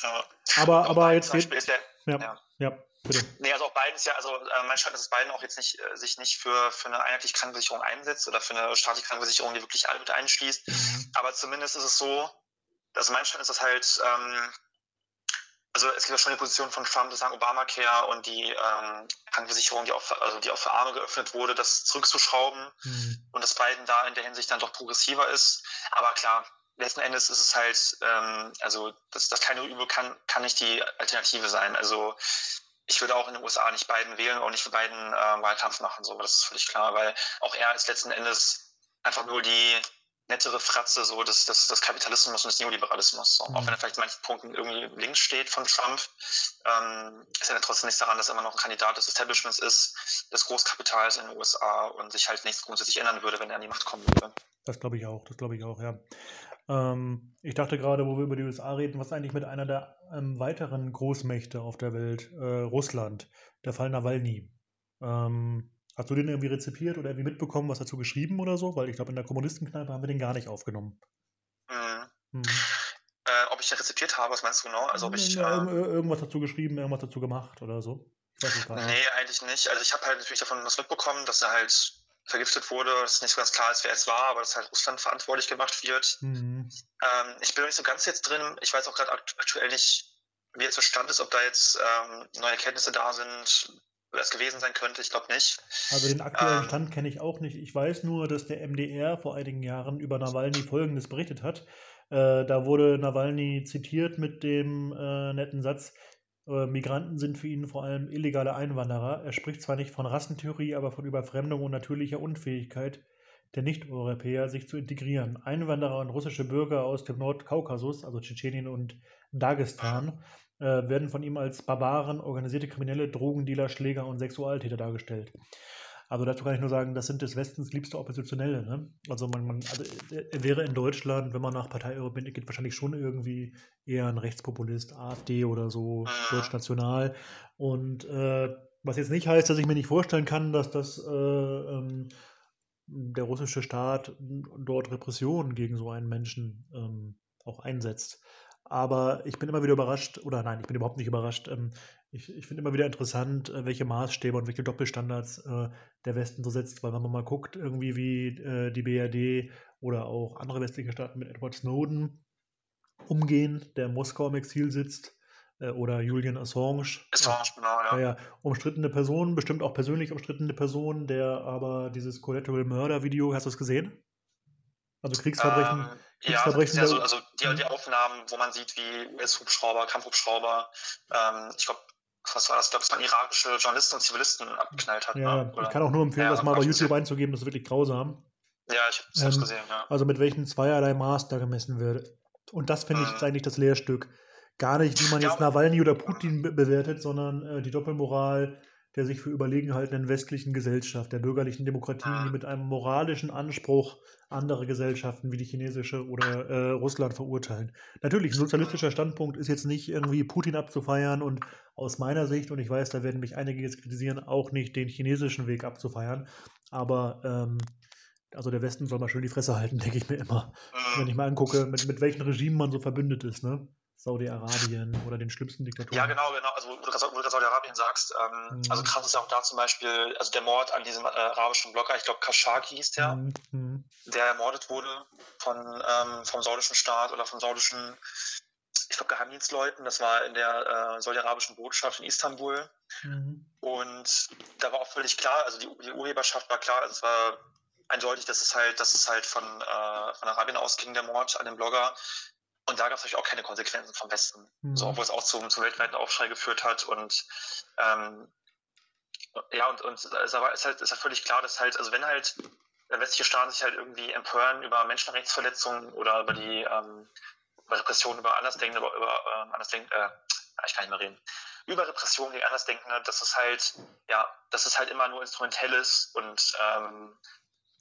Ja. Aber, aber jetzt. Geht, der, ja, ja. ja. Bitte. Nee, also auch Biden ist ja, also äh, mein Stand ist, dass Biden auch jetzt nicht äh, sich nicht für, für eine einheitliche Krankenversicherung einsetzt oder für eine staatliche Krankenversicherung, die wirklich alle mit einschließt. Mhm. Aber zumindest ist es so, also mein Stand ist, dass halt, ähm, also es gibt ja schon die Position von Trump, das sagen Obamacare und die ähm, Krankenversicherung, die auch, für, also die auch für Arme geöffnet wurde, das zurückzuschrauben mhm. und dass Biden da in der Hinsicht dann doch progressiver ist. Aber klar, letzten Endes ist es halt, ähm, also das, das kleine Übel kann, kann nicht die Alternative sein. Also ich würde auch in den USA nicht Biden wählen, auch nicht für Biden äh, Wahlkampf machen, so, das ist völlig klar, weil auch er ist letzten Endes einfach nur die nettere Fratze so des, des, des Kapitalismus und des Neoliberalismus. So. Mhm. Auch wenn er vielleicht in manchen Punkten irgendwie links steht von Trump, ähm, ist er trotzdem nichts daran, dass er immer noch ein Kandidat des Establishments ist, des Großkapitals in den USA und sich halt nichts grundsätzlich ändern würde, wenn er an die Macht kommen würde. Das glaube ich auch, das glaube ich auch, ja. Ähm, ich dachte gerade, wo wir über die USA reden, was eigentlich mit einer der ähm, weiteren Großmächte auf der Welt, äh, Russland, der Fall Nawalny. Ähm, hast du den irgendwie rezipiert oder irgendwie mitbekommen, was dazu geschrieben oder so? Weil ich glaube, in der Kommunistenkneipe haben wir den gar nicht aufgenommen. Mhm. Mhm. Äh, ob ich den rezipiert habe, was meinst du genau? Also ob ich, äh, irgendwas dazu geschrieben, irgendwas dazu gemacht oder so? nee, eigentlich nicht. Also ich habe halt natürlich davon was mitbekommen, dass er halt vergiftet wurde, dass nicht so ganz klar ist, wer es war, aber dass halt Russland verantwortlich gemacht wird. Mhm. Ähm, ich bin noch nicht so ganz jetzt drin. Ich weiß auch gerade aktuell nicht, wie jetzt der Stand ist, ob da jetzt ähm, neue Erkenntnisse da sind, wer es gewesen sein könnte. Ich glaube nicht. Also den aktuellen ähm, Stand kenne ich auch nicht. Ich weiß nur, dass der MDR vor einigen Jahren über Nawalny Folgendes berichtet hat. Äh, da wurde Nawalny zitiert mit dem äh, netten Satz, Migranten sind für ihn vor allem illegale Einwanderer. Er spricht zwar nicht von Rassentheorie, aber von Überfremdung und natürlicher Unfähigkeit der Nicht-Europäer, sich zu integrieren. Einwanderer und russische Bürger aus dem Nordkaukasus, also Tschetschenien und Dagestan, äh, werden von ihm als Barbaren, organisierte Kriminelle, Drogendealer, Schläger und Sexualtäter dargestellt. Also dazu kann ich nur sagen, das sind des Westens liebste Oppositionelle. Ne? Also man, man also er wäre in Deutschland, wenn man nach Partei Parteieuropäer geht, wahrscheinlich schon irgendwie eher ein Rechtspopulist, AfD oder so, Deutschnational. Und äh, was jetzt nicht heißt, dass ich mir nicht vorstellen kann, dass das äh, ähm, der russische Staat dort Repressionen gegen so einen Menschen ähm, auch einsetzt. Aber ich bin immer wieder überrascht, oder nein, ich bin überhaupt nicht überrascht. Ähm, ich, ich finde immer wieder interessant, äh, welche Maßstäbe und welche Doppelstandards äh, der Westen so setzt, weil wenn man mal guckt, irgendwie wie äh, die BRD oder auch andere westliche Staaten mit Edward Snowden umgehen, der in Moskau im Exil sitzt, äh, oder Julian Assange. Assange, genau, ja. ja. Umstrittene Person, bestimmt auch persönlich umstrittene Person, der aber dieses Collateral Murder Video, hast du es gesehen? Also Kriegsverbrechen. Ähm, Kriegsverbrechen ja, also, also die, die, Aufnahmen, wo man sieht, wie US-Hubschrauber, Kampfhubschrauber, ähm, ich glaube, was war das? Ich glaube, es waren irakische Journalisten und Zivilisten abgeknallt hat. Ja, ne? ich kann auch nur empfehlen, ja, das mal bei YouTube gesehen. einzugeben, das ist wirklich grausam. Ja, ich habe es ähm, gesehen, ja. Also mit welchem zweierlei Maß da gemessen wird. Und das finde ich mhm. eigentlich das Lehrstück. Gar nicht, wie man jetzt Nawalny oder Putin be bewertet, sondern äh, die Doppelmoral der sich für überlegen haltenden westlichen Gesellschaft, der bürgerlichen Demokratien, die ah. mit einem moralischen Anspruch andere Gesellschaften wie die chinesische oder äh, Russland verurteilen. Natürlich, ein sozialistischer Standpunkt ist jetzt nicht irgendwie Putin abzufeiern und aus meiner Sicht, und ich weiß, da werden mich einige jetzt kritisieren, auch nicht den chinesischen Weg abzufeiern. Aber ähm, also der Westen soll mal schön die Fresse halten, [LAUGHS] denke ich mir immer. Wenn ich mal angucke, mit, mit welchen Regimen man so verbündet ist. Ne? Saudi-Arabien oder den schlimmsten Diktaturen. Ja, genau, genau. Also, wo du gerade Saudi-Arabien sagst, ähm, mhm. also krass ist ja auch da zum Beispiel, also der Mord an diesem äh, arabischen Blogger, ich glaube Khashoggi hieß der, mhm. mhm. der ermordet wurde von, ähm, vom saudischen Staat oder von saudischen, ich glaube, Geheimdienstleuten. Das war in der äh, saudi-arabischen Botschaft in Istanbul. Mhm. Und da war auch völlig klar, also die, die Urheberschaft war klar, also es war eindeutig, dass es halt, dass es halt von, äh, von Arabien ausging, der Mord an dem Blogger. Und da gab es natürlich auch keine Konsequenzen vom Westen. Mhm. So, obwohl es auch zum, zum weltweiten Aufschrei geführt hat. Und ähm, ja, und, und es ist, halt, ist halt völlig klar, dass halt, also wenn halt westliche Staaten sich halt irgendwie empören über Menschenrechtsverletzungen oder über die ähm, über Repressionen über Andersdenkende, über, über äh, Andersdenkende, äh, ich kann nicht mehr reden, über Repressionen gegen Andersdenkende, dass es halt, ja, dass es halt immer nur instrumentell ist und ähm,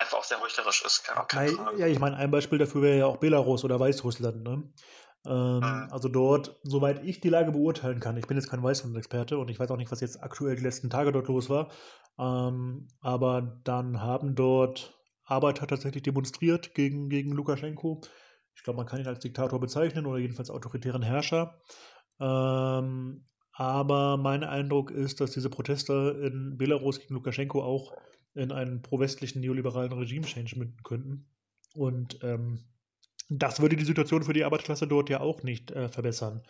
einfach auch sehr heuchlerisch ist. Keine ja, ich meine, ein Beispiel dafür wäre ja auch Belarus oder Weißrussland. Ne? Ähm, mhm. Also dort, soweit ich die Lage beurteilen kann, ich bin jetzt kein Weißrussland-Experte und ich weiß auch nicht, was jetzt aktuell die letzten Tage dort los war, ähm, aber dann haben dort Arbeiter tatsächlich demonstriert gegen, gegen Lukaschenko. Ich glaube, man kann ihn als Diktator bezeichnen oder jedenfalls autoritären Herrscher. Ähm, aber mein Eindruck ist, dass diese Proteste in Belarus gegen Lukaschenko auch in einen pro-westlichen neoliberalen Regime-Change münden könnten. Und ähm, das würde die Situation für die Arbeiterklasse dort ja auch nicht äh, verbessern.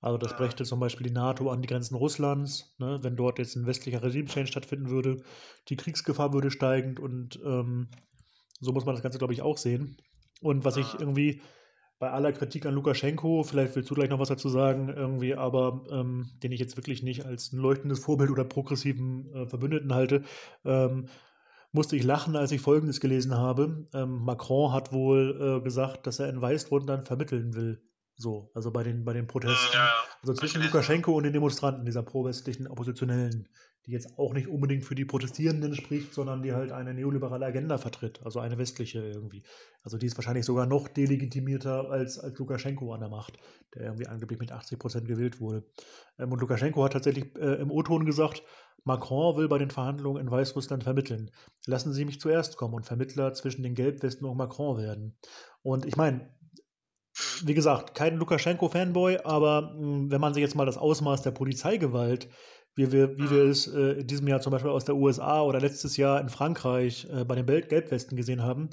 Also das brächte zum Beispiel die NATO an die Grenzen Russlands, ne, wenn dort jetzt ein westlicher Regime-Change stattfinden würde. Die Kriegsgefahr würde steigen und ähm, so muss man das Ganze, glaube ich, auch sehen. Und was ich irgendwie bei aller Kritik an Lukaschenko, vielleicht willst du gleich noch was dazu sagen, irgendwie, aber ähm, den ich jetzt wirklich nicht als ein leuchtendes Vorbild oder progressiven äh, Verbündeten halte, ähm, musste ich lachen, als ich Folgendes gelesen habe. Ähm, Macron hat wohl äh, gesagt, dass er in Weißbrunn dann vermitteln will. So, also bei den, bei den Protesten. Ja, also zwischen Lukaschenko und den Demonstranten, dieser pro-westlichen Oppositionellen die jetzt auch nicht unbedingt für die Protestierenden spricht, sondern die halt eine neoliberale Agenda vertritt, also eine westliche irgendwie. Also die ist wahrscheinlich sogar noch delegitimierter als, als Lukaschenko an der Macht, der irgendwie angeblich mit 80 Prozent gewählt wurde. Ähm, und Lukaschenko hat tatsächlich äh, im O-Ton gesagt, Macron will bei den Verhandlungen in Weißrussland vermitteln. Lassen Sie mich zuerst kommen und Vermittler zwischen den Gelbwesten und Macron werden. Und ich meine, wie gesagt, kein Lukaschenko-Fanboy, aber mh, wenn man sich jetzt mal das Ausmaß der Polizeigewalt wie wir, wie wir es äh, in diesem Jahr zum Beispiel aus der USA oder letztes Jahr in Frankreich äh, bei den Gelbwesten gesehen haben.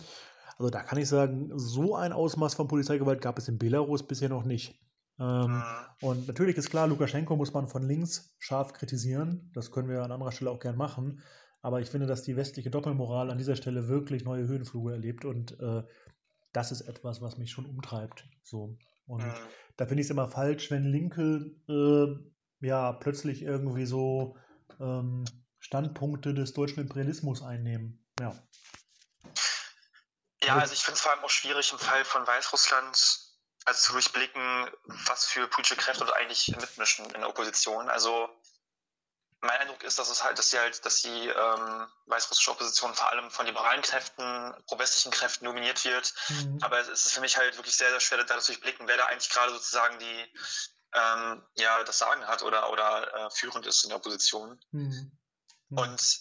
Also da kann ich sagen, so ein Ausmaß von Polizeigewalt gab es in Belarus bisher noch nicht. Ähm, mhm. und natürlich ist klar, Lukaschenko muss man von links scharf kritisieren. Das können wir an anderer Stelle auch gern machen. Aber ich finde, dass die westliche Doppelmoral an dieser Stelle wirklich neue Höhenflüge erlebt und äh, das ist etwas, was mich schon umtreibt. So. Und mhm. da finde ich es immer falsch, wenn Linke äh, ja plötzlich irgendwie so ähm, Standpunkte des deutschen Imperialismus einnehmen. Ja. Ja, also ich finde es vor allem auch schwierig im Fall von Weißrussland, also zu durchblicken, was für politische Kräfte dort eigentlich mitmischen in der Opposition. Also mein Eindruck ist, dass es halt, dass sie halt, dass die ähm, weißrussische Opposition vor allem von liberalen Kräften, pro-westlichen Kräften dominiert wird. Mhm. Aber es ist für mich halt wirklich sehr, sehr schwer, da zu durchblicken, wer da eigentlich gerade sozusagen die ähm, ja das Sagen hat oder, oder äh, führend ist in der Opposition. Mhm. Mhm. Und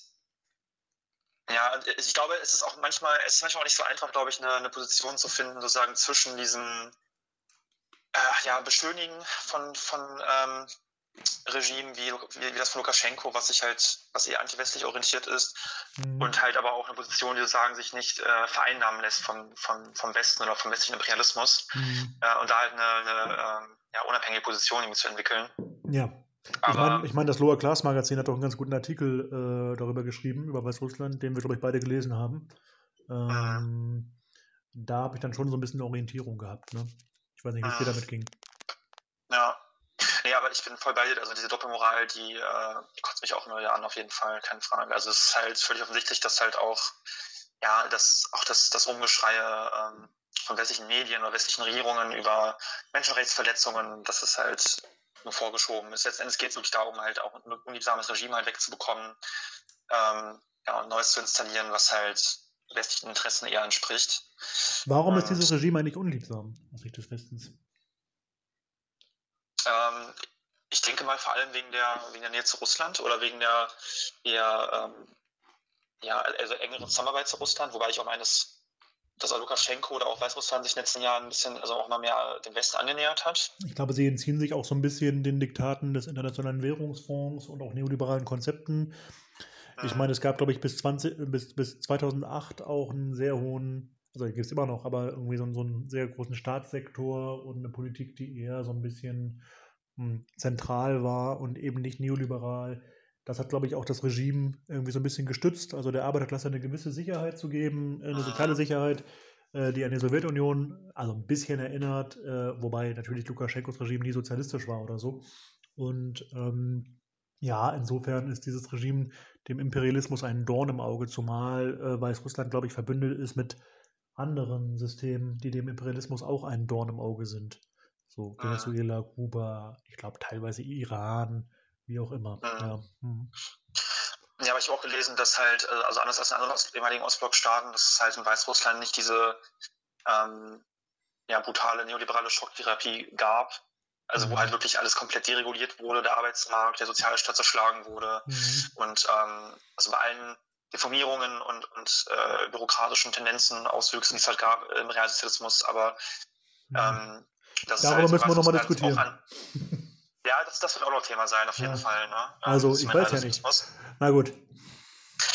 ja, ich glaube, es ist auch manchmal, es ist manchmal auch nicht so einfach, glaube ich, eine, eine Position zu finden, sozusagen zwischen diesem äh, ja, Beschönigen von, von ähm, Regime wie, wie, wie, das von Lukaschenko, was sich halt, was eher antiwestlich orientiert ist, mhm. und halt aber auch eine Position, die sozusagen sich nicht äh, vereinnahmen lässt vom, vom, vom Westen oder vom westlichen Imperialismus. Mhm. Äh, und da halt eine, eine äh, ja, unabhängige Position irgendwie zu entwickeln. Ja. ich meine, ich mein, das Lower Class Magazin hat doch einen ganz guten Artikel äh, darüber geschrieben, über Weißrussland, den wir, glaube ich, beide gelesen haben. Ähm, mhm. Da habe ich dann schon so ein bisschen eine Orientierung gehabt. Ne? Ich weiß nicht, wie es dir mhm. damit ging. Ja. Aber ich bin voll bei dir. Also diese Doppelmoral, die, äh, die kotzt mich auch wieder an, auf jeden Fall, keine Frage. Also es ist halt völlig offensichtlich, dass halt auch, ja, das, auch das, das Rumgeschreie ähm, von westlichen Medien oder westlichen Regierungen über Menschenrechtsverletzungen, das ist halt nur vorgeschoben ist. Letztendlich geht es wirklich darum, halt auch ein unliebsames Regime halt wegzubekommen ähm, ja, und Neues zu installieren, was halt westlichen Interessen eher entspricht. Warum und, ist dieses Regime eigentlich unliebsam aus Sicht des Westens? Ähm, ich denke mal vor allem wegen der, wegen der Nähe zu Russland oder wegen der eher ähm, ja, also engeren Zusammenarbeit zu Russland, wobei ich auch meine, es dass Lukaschenko oder auch Weißrussland sich in den letzten Jahren ein bisschen, also auch mal mehr dem Westen angenähert hat? Ich glaube, sie entziehen sich auch so ein bisschen den Diktaten des Internationalen Währungsfonds und auch neoliberalen Konzepten. Ich meine, es gab, glaube ich, bis, 20, bis, bis 2008 auch einen sehr hohen, also gibt es immer noch, aber irgendwie so, so einen sehr großen Staatssektor und eine Politik, die eher so ein bisschen mh, hm, zentral war und eben nicht neoliberal. Das hat, glaube ich, auch das Regime irgendwie so ein bisschen gestützt, also der Arbeiterklasse eine gewisse Sicherheit zu geben, eine soziale Sicherheit, äh, die an die Sowjetunion also ein bisschen erinnert, äh, wobei natürlich Lukaschenkos Regime nie sozialistisch war oder so. Und ähm, ja, insofern ist dieses Regime dem Imperialismus ein Dorn im Auge, zumal äh, Weißrussland, glaube ich, verbündet ist mit anderen Systemen, die dem Imperialismus auch ein Dorn im Auge sind. So ah. Venezuela, Kuba, ich glaube teilweise Iran, wie auch immer. Mhm. Ja. Mhm. ja, aber ich habe auch gelesen, dass halt, äh, also anders als in anderen ehemaligen Ostblockstaaten, dass es halt in Weißrussland nicht diese ähm, ja, brutale neoliberale Schocktherapie gab, also wo mhm. halt wirklich alles komplett dereguliert wurde, der Arbeitsmarkt, der soziale Staat zerschlagen wurde. Mhm. Und ähm, also bei allen Deformierungen und, und äh, bürokratischen Tendenzen, Auswüchsen, die es halt gab im Realsozialismus, aber mhm. ähm, das Darüber halt, müssen wir nochmal diskutieren. An, ja, das, das wird auch noch Thema sein, auf jeden ja. Fall. Ne? Also, ich weiß ja nicht. Na gut.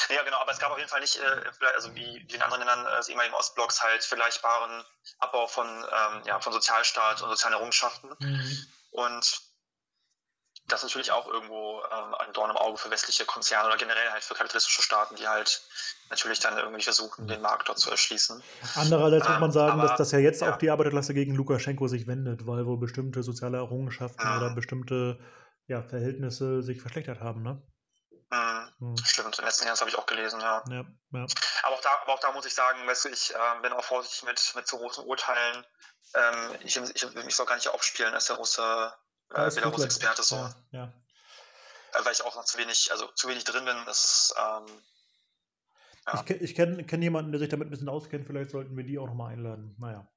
Ja, genau, aber es gab auf jeden Fall nicht, äh, also wie, wie in anderen Ländern äh, des ehemaligen Ostblocks, halt vergleichbaren Abbau von, ähm, ja, von Sozialstaat und sozialen Errungenschaften. Mhm. Und das ist natürlich auch irgendwo ähm, ein Dorn im Auge für westliche Konzerne oder generell halt für kapitalistische Staaten, die halt natürlich dann irgendwie versuchen, den Markt dort zu erschließen. Andererseits muss man ähm, sagen, aber, dass das ja jetzt ja. auch die Arbeiterklasse gegen Lukaschenko sich wendet, weil wohl bestimmte soziale Errungenschaften ja. oder bestimmte ja, Verhältnisse sich verschlechtert haben. Ne? Mhm. Stimmt, in den letzten Jahren habe ich auch gelesen, ja. ja, ja. Aber, auch da, aber auch da muss ich sagen, weißt du, ich äh, bin auch vorsichtig mit, mit zu großen Urteilen. Ähm, ich, ich will mich so gar nicht aufspielen als der Russe, äh, Belarus-Experte so. Ja, ja. Äh, weil ich auch noch zu wenig, also zu wenig drin bin. Das, ähm, ja. Ich, ich kenne kenn jemanden, der sich damit ein bisschen auskennt, vielleicht sollten wir die auch nochmal einladen. Naja.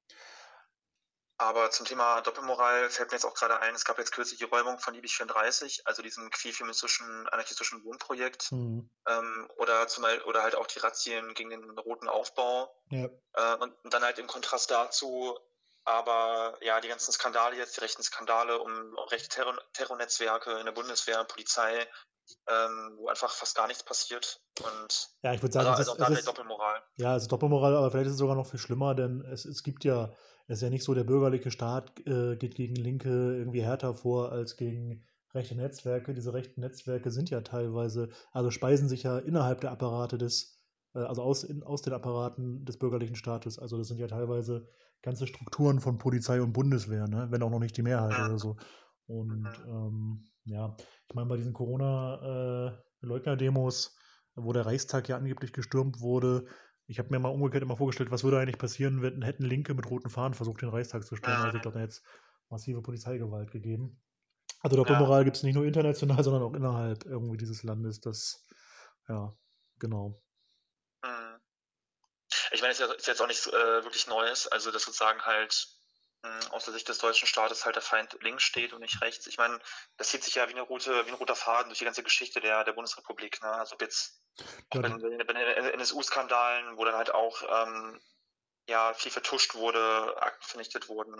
Aber zum Thema Doppelmoral fällt mir jetzt auch gerade ein, es gab jetzt kürzlich die Räumung von Liebig 34, also diesem queer-feministischen, anarchistischen Wohnprojekt. Mhm. Ähm, oder, zum, oder halt auch die Razzien gegen den roten Aufbau. Ja. Äh, und, und, dann halt im Kontrast dazu, aber ja, die ganzen Skandale jetzt, die rechten Skandale um, um rechte Terror Terrornetzwerke in der Bundeswehr, Polizei, ähm, wo einfach fast gar nichts passiert. Und ja, ich würde sagen, also, also ist, Doppelmoral. Ja, also Doppelmoral, aber vielleicht ist es sogar noch viel schlimmer, denn es, es gibt ja es ist ja nicht so, der bürgerliche Staat äh, geht gegen Linke irgendwie härter vor als gegen rechte Netzwerke. Diese rechten Netzwerke sind ja teilweise, also speisen sich ja innerhalb der Apparate des, äh, also aus, in, aus den Apparaten des bürgerlichen Staates. Also das sind ja teilweise ganze Strukturen von Polizei und Bundeswehr, ne? wenn auch noch nicht die Mehrheit oder so. Und mhm. ähm, ja, ich meine, bei diesen Corona-Leugner-Demos, äh, wo der Reichstag ja angeblich gestürmt wurde, ich habe mir mal umgekehrt immer vorgestellt, was würde eigentlich passieren, wenn hätten Linke mit roten Fahnen versucht, den Reichstag zu stürmen. Also ich glaube, da hätte es massive Polizeigewalt gegeben. Also Doppelmoral ja. gibt es nicht nur international, sondern auch innerhalb irgendwie dieses Landes. Das, ja, genau. Ich meine, es ist jetzt auch nichts äh, wirklich Neues, also dass sozusagen halt mh, hm, aus der Sicht des deutschen Staates halt der Feind links steht und nicht rechts. Ich meine, das zieht sich ja wie, eine rote, wie ein roter Faden durch die ganze Geschichte der, der Bundesrepublik. Ne? Also jetzt auch bei, bei den NSU-Skandalen, wo dann halt auch ähm, ja, viel vertuscht wurde, Akten vernichtet wurden.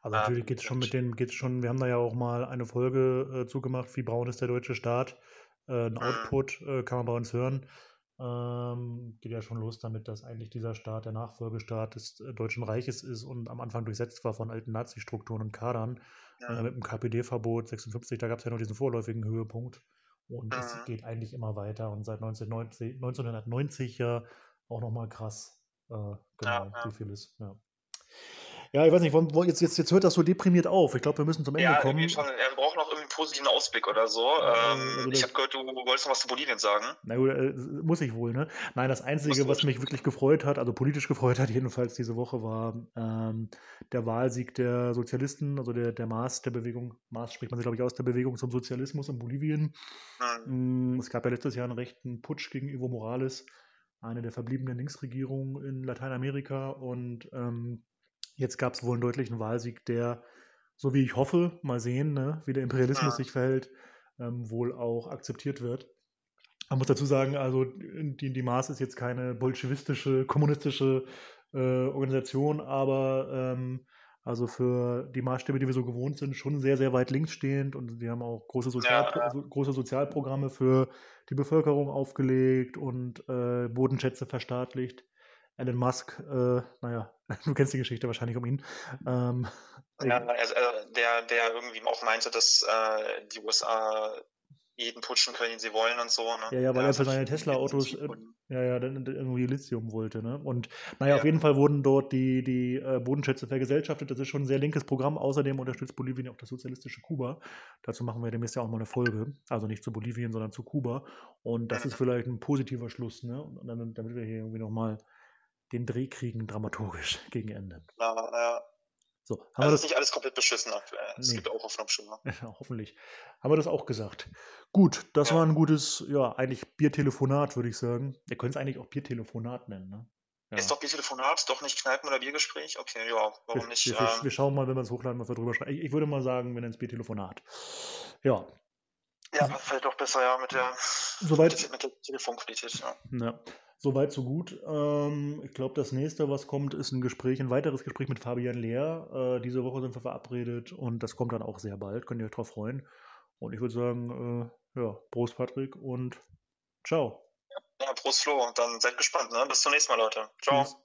Also natürlich ähm, geht es schon mit den, geht's schon, wir haben da ja auch mal eine Folge äh, zugemacht, wie braun ist der deutsche Staat. Äh, ein mhm. Output äh, kann man bei uns hören. Ähm, geht ja schon los damit, dass eigentlich dieser Staat der Nachfolgestaat des äh, Deutschen Reiches ist und am Anfang durchsetzt war von alten Nazi-Strukturen und Kadern. Ja. Äh, mit dem KPD-Verbot 56, da gab es ja noch diesen vorläufigen Höhepunkt. Und es geht eigentlich immer weiter und seit 1990, 1990 ja auch nochmal krass. Äh, genau, ja, ja. Syphilis. Ja. Ja, ich weiß nicht, jetzt, jetzt, jetzt hört das so deprimiert auf. Ich glaube, wir müssen zum Ende ja, kommen. Schon, er braucht noch einen positiven Ausblick oder so. Ähm, also ich habe gehört, du wolltest noch was zu Bolivien sagen. Na gut, äh, muss ich wohl, ne? Nein, das Einzige, was mich wirklich gefreut hat, also politisch [LAUGHS] gefreut hat jedenfalls diese Woche, war ähm, der Wahlsieg der Sozialisten, also der, der Maß der Bewegung, Maß spricht man sich, glaube ich, aus, der Bewegung zum Sozialismus in Bolivien. Mhm. Es gab ja letztes Jahr einen rechten Putsch gegen Evo Morales, eine der verbliebenen Linksregierungen in Lateinamerika und ähm, Jetzt gab es wohl einen deutlichen Wahlsieg, der, so wie ich hoffe, mal sehen, ne, wie der Imperialismus ja. sich verhält, ähm, wohl auch akzeptiert wird. Man muss dazu sagen, also die, die Maß ist jetzt keine bolschewistische, kommunistische äh, Organisation, aber ähm, also für die Maßstäbe, die wir so gewohnt sind, schon sehr, sehr weit links stehend und sie haben auch große, Sozialpro Ja, ja. so, große Sozialprogramme für die Bevölkerung aufgelegt und äh, Bodenschätze verstaatlicht. Elon Musk, äh, naja, [LAUGHS] du kennst die Geschichte wahrscheinlich um ihn. Ähm, Ja, also, äh, der, der irgendwie auch meinte, dass äh, die USA jeden putschen können, den sie wollen und so. Ne? Ja, ja, weil Ja, er für seine Tesla-Autos, äh, ja, ja, dann irgendwie Lithium wollte, ne? Und naja, auf Ja. jeden Fall wurden dort die, die äh, Bodenschätze vergesellschaftet. Das ist schon ein sehr linkes Programm. Außerdem unterstützt Bolivien auch das sozialistische Kuba. Dazu machen wir demnächst ja auch mal eine Folge. Also nicht zu Bolivien, sondern zu Kuba. Und das Mhm. ist vielleicht ein positiver Schluss, ne? Und dann, damit wir hier irgendwie nochmal den Dreh kriegen, dramaturgisch [LAUGHS] gegen Ende. Ja, ja. So, haben Also wir ist das. nicht alles komplett beschissen aktuell. Es Nee. gibt auch Hoffnungsschimmer. Ja, [LAUGHS] hoffentlich. Haben wir das auch gesagt. Gut, das Ja. war ein gutes, ja, eigentlich Biertelefonat, würde ich sagen. Ihr könnt es eigentlich auch Biertelefonat nennen, ne? Ja. Ist doch Biertelefonat, doch nicht Kneipen- oder Biergespräch? Okay, ja, warum wir, nicht? wir, wir, ähm, wir schauen mal, wenn wir es hochladen, was wir drüber schreiben. Ich, ich würde mal sagen, wir nennen es Biertelefonat. Ja, ja, vielleicht doch besser, ja, mit der, Soweit- mit der, mit der Telefonqualität, ja. ja. Soweit, so gut. Ähm, ich glaube, das nächste, was kommt, ist ein Gespräch, ein weiteres Gespräch mit Fabian Lehr. Äh, diese Woche sind wir verabredet und das kommt dann auch sehr bald. Könnt ihr euch drauf freuen. Und ich würde sagen, äh, ja, Prost, Patrick, und ciao. Ja, Prost Flo, und dann seid gespannt, ne? Bis zum nächsten Mal, Leute. Ciao. Tschüss.